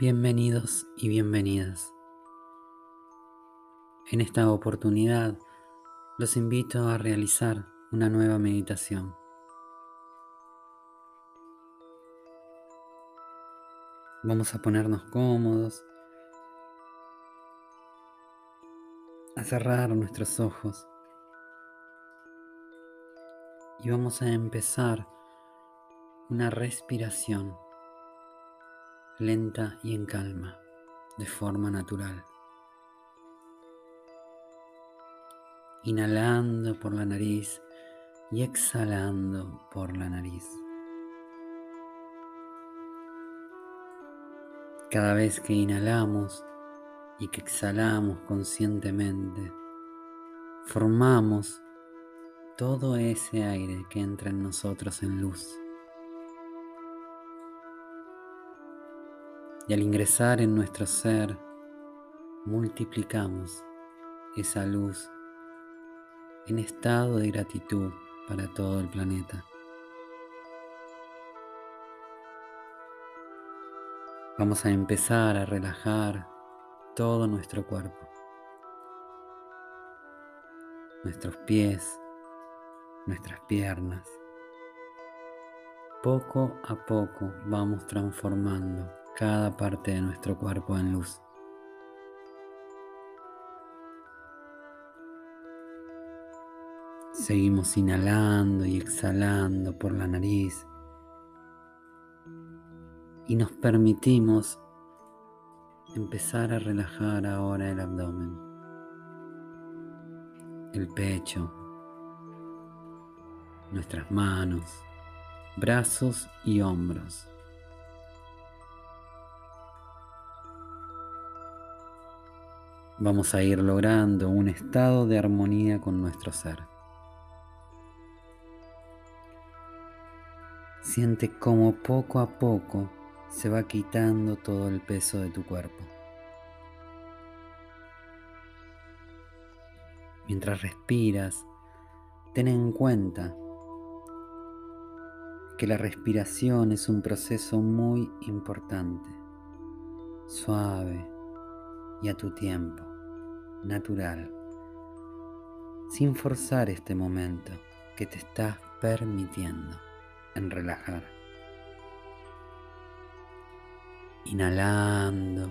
Bienvenidos y bienvenidas. En esta oportunidad los invito a realizar una nueva meditación. Vamos a ponernos cómodos, a cerrar nuestros ojos y vamos a empezar una respiración lenta y en calma, de forma natural. Inhalando por la nariz y exhalando por la nariz. Cada vez que inhalamos y que exhalamos conscientemente, formamos todo ese aire que entra en nosotros en luz. Y al ingresar en nuestro ser, multiplicamos esa luz en estado de gratitud para todo el planeta. Vamos a empezar a relajar todo nuestro cuerpo, nuestros pies, nuestras piernas. Poco a poco vamos transformando cada parte de nuestro cuerpo en luz. Seguimos inhalando y exhalando por la nariz y nos permitimos empezar a relajar ahora el abdomen, el pecho, nuestras manos, brazos y hombros. Vamos a ir logrando un estado de armonía con nuestro ser. Siente cómo poco a poco se va quitando todo el peso de tu cuerpo. Mientras respiras, ten en cuenta que la respiración es un proceso muy importante, suave y a tu tiempo natural, sin forzar este momento que te estás permitiendo en relajar. Inhalando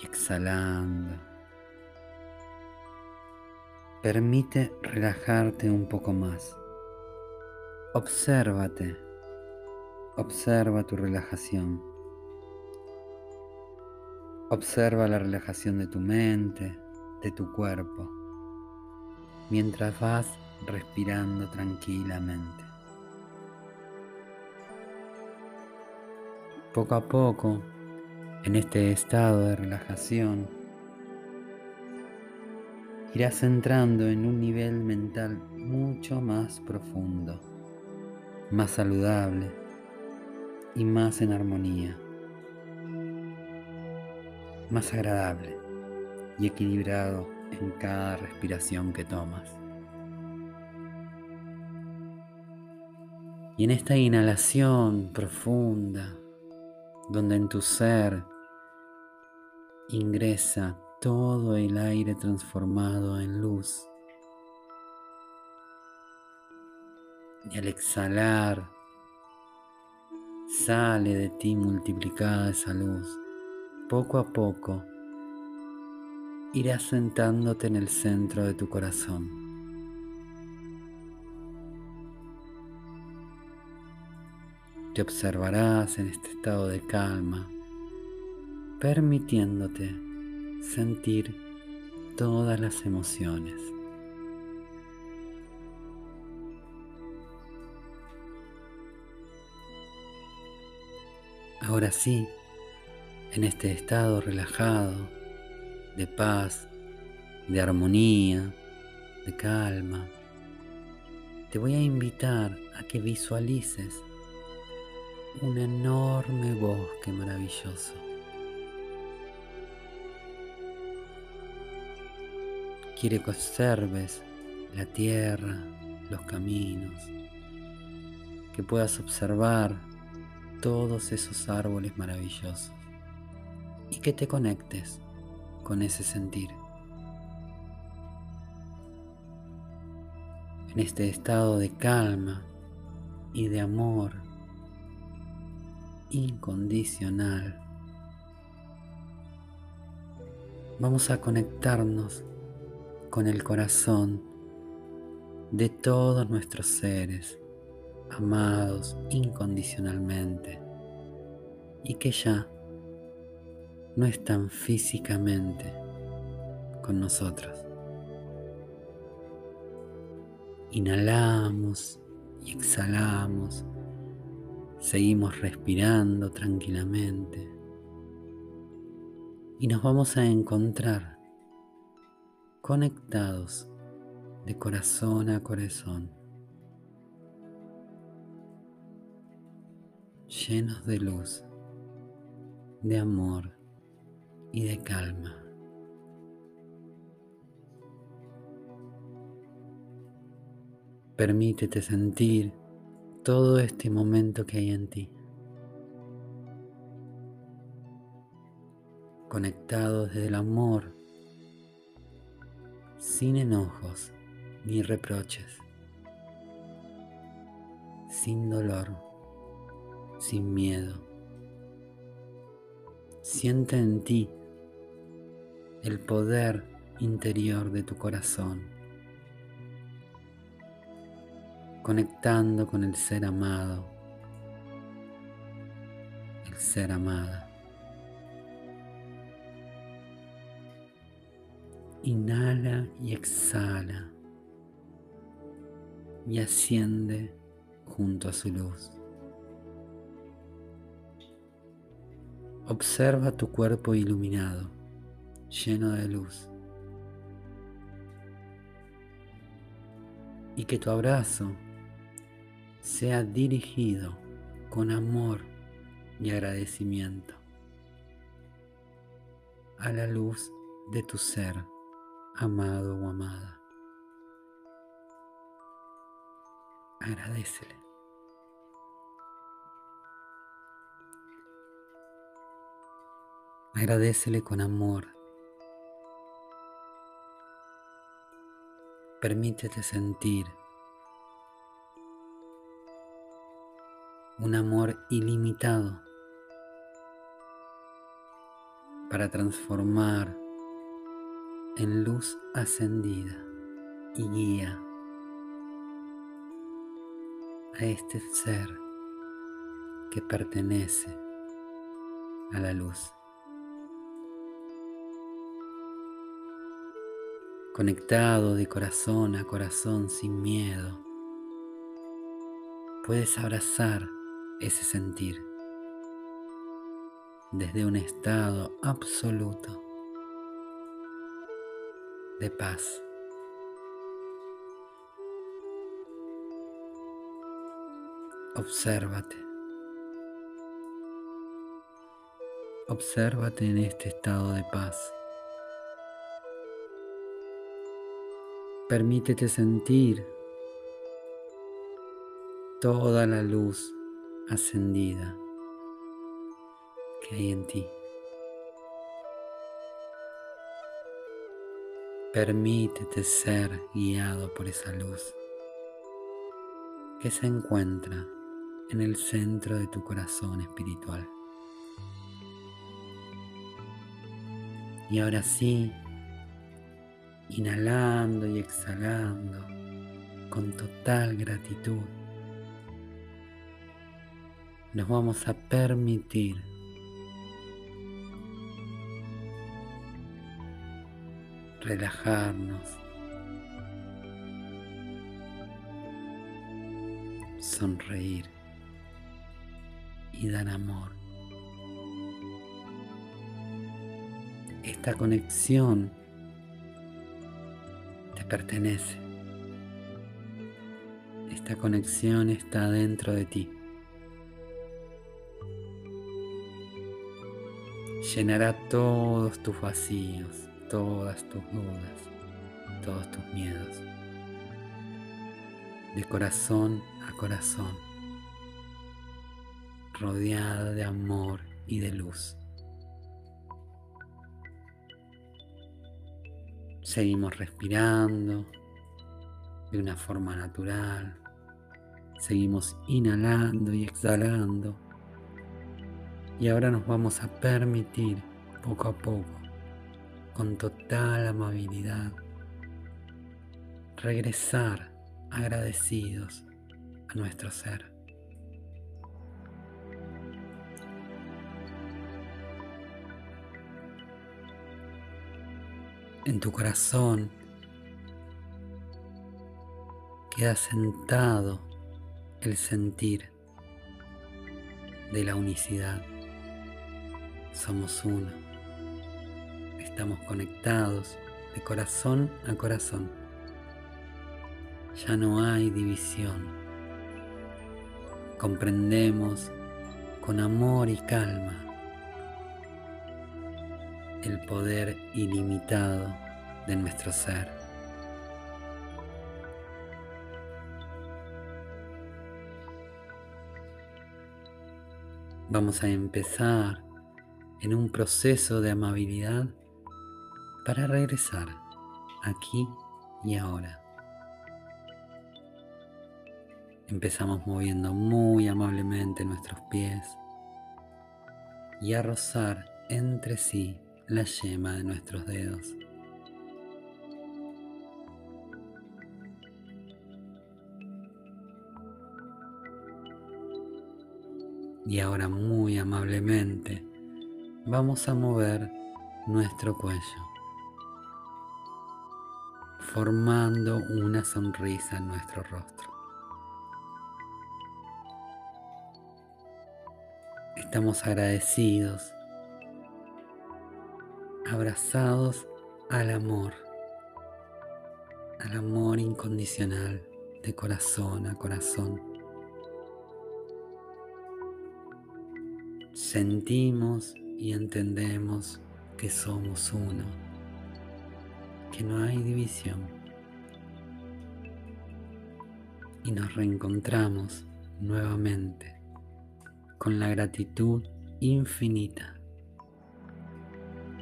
y exhalando. Permite relajarte un poco más. Obsérvate. Observa tu relajación. Observa la relajación de tu mente, de tu cuerpo, mientras vas respirando tranquilamente. Poco a poco, en este estado de relajación, irás entrando en un nivel mental mucho más profundo, más saludable y más en armonía más agradable y equilibrado en cada respiración que tomas. Y en esta inhalación profunda, donde en tu ser ingresa todo el aire transformado en luz, y al exhalar sale de ti multiplicada esa luz poco a poco irás sentándote en el centro de tu corazón. Te observarás en este estado de calma, permitiéndote sentir todas las emociones. Ahora sí, en este estado relajado, de paz, de armonía, de calma, te voy a invitar a que visualices un enorme bosque maravilloso. Quiere que observes la tierra, los caminos, que puedas observar todos esos árboles maravillosos y que te conectes con ese sentir. En este estado de calma y de amor incondicional, vamos a conectarnos con el corazón de todos nuestros seres amados incondicionalmente y que ya no están físicamente con nosotros. Inhalamos y exhalamos, seguimos respirando tranquilamente. Y nos vamos a encontrar conectados de corazón a corazón, llenos de luz, de amor y de calma. Permítete sentir todo este momento que hay en ti. Conectado desde el amor, sin enojos ni reproches, sin dolor, sin miedo. Siente en ti el poder interior de tu corazón, conectando con el ser amado, el ser amada. Inhala y exhala y asciende junto a su luz. Observa tu cuerpo iluminado lleno de luz. Y que tu abrazo sea dirigido con amor y agradecimiento a la luz de tu ser, amado o amada. Agradecele. Agradecele con amor Permítete sentir un amor ilimitado para transformar en luz ascendida y guía a este ser que pertenece a la luz. Conectado de corazón a corazón sin miedo, puedes abrazar ese sentir desde un estado absoluto de paz. Obsérvate. Obsérvate en este estado de paz. Permítete sentir toda la luz ascendida que hay en ti. Permítete ser guiado por esa luz que se encuentra en el centro de tu corazón espiritual. Y ahora sí, inhalando y exhalando con total gratitud, nos vamos a permitir relajarnos, sonreír y dar amor. Esta conexión pertenece. Esta conexión está dentro de ti. Llenará todos tus vacíos, todas tus dudas, todos tus miedos. De corazón a corazón, rodeada de amor y de luz. Seguimos respirando de una forma natural. Seguimos inhalando y exhalando. Y ahora nos vamos a permitir poco a poco, con total amabilidad, regresar agradecidos a nuestro ser. En tu corazón queda sentado el sentir de la unicidad. Somos uno. Estamos conectados de corazón a corazón. Ya no hay división. Comprendemos con amor y calma el poder ilimitado de nuestro ser. Vamos a empezar en un proceso de amabilidad para regresar aquí y ahora. Empezamos moviendo muy amablemente nuestros pies y a rozar entre sí la yema de nuestros dedos. Y ahora muy amablemente vamos a mover nuestro cuello, formando una sonrisa en nuestro rostro. Estamos agradecidos, abrazados al amor, al amor incondicional de corazón a corazón. sentimos y entendemos que somos uno, que no hay división. Y nos reencontramos nuevamente con la gratitud infinita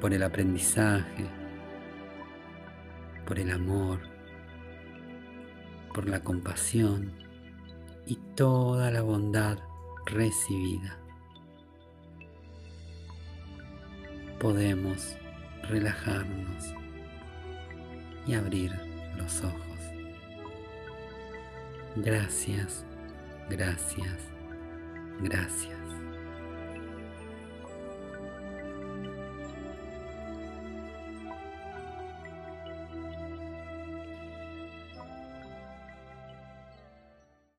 por el aprendizaje, por el amor, por la compasión y toda la bondad recibida. podemos relajarnos y abrir los ojos. Gracias, gracias, gracias.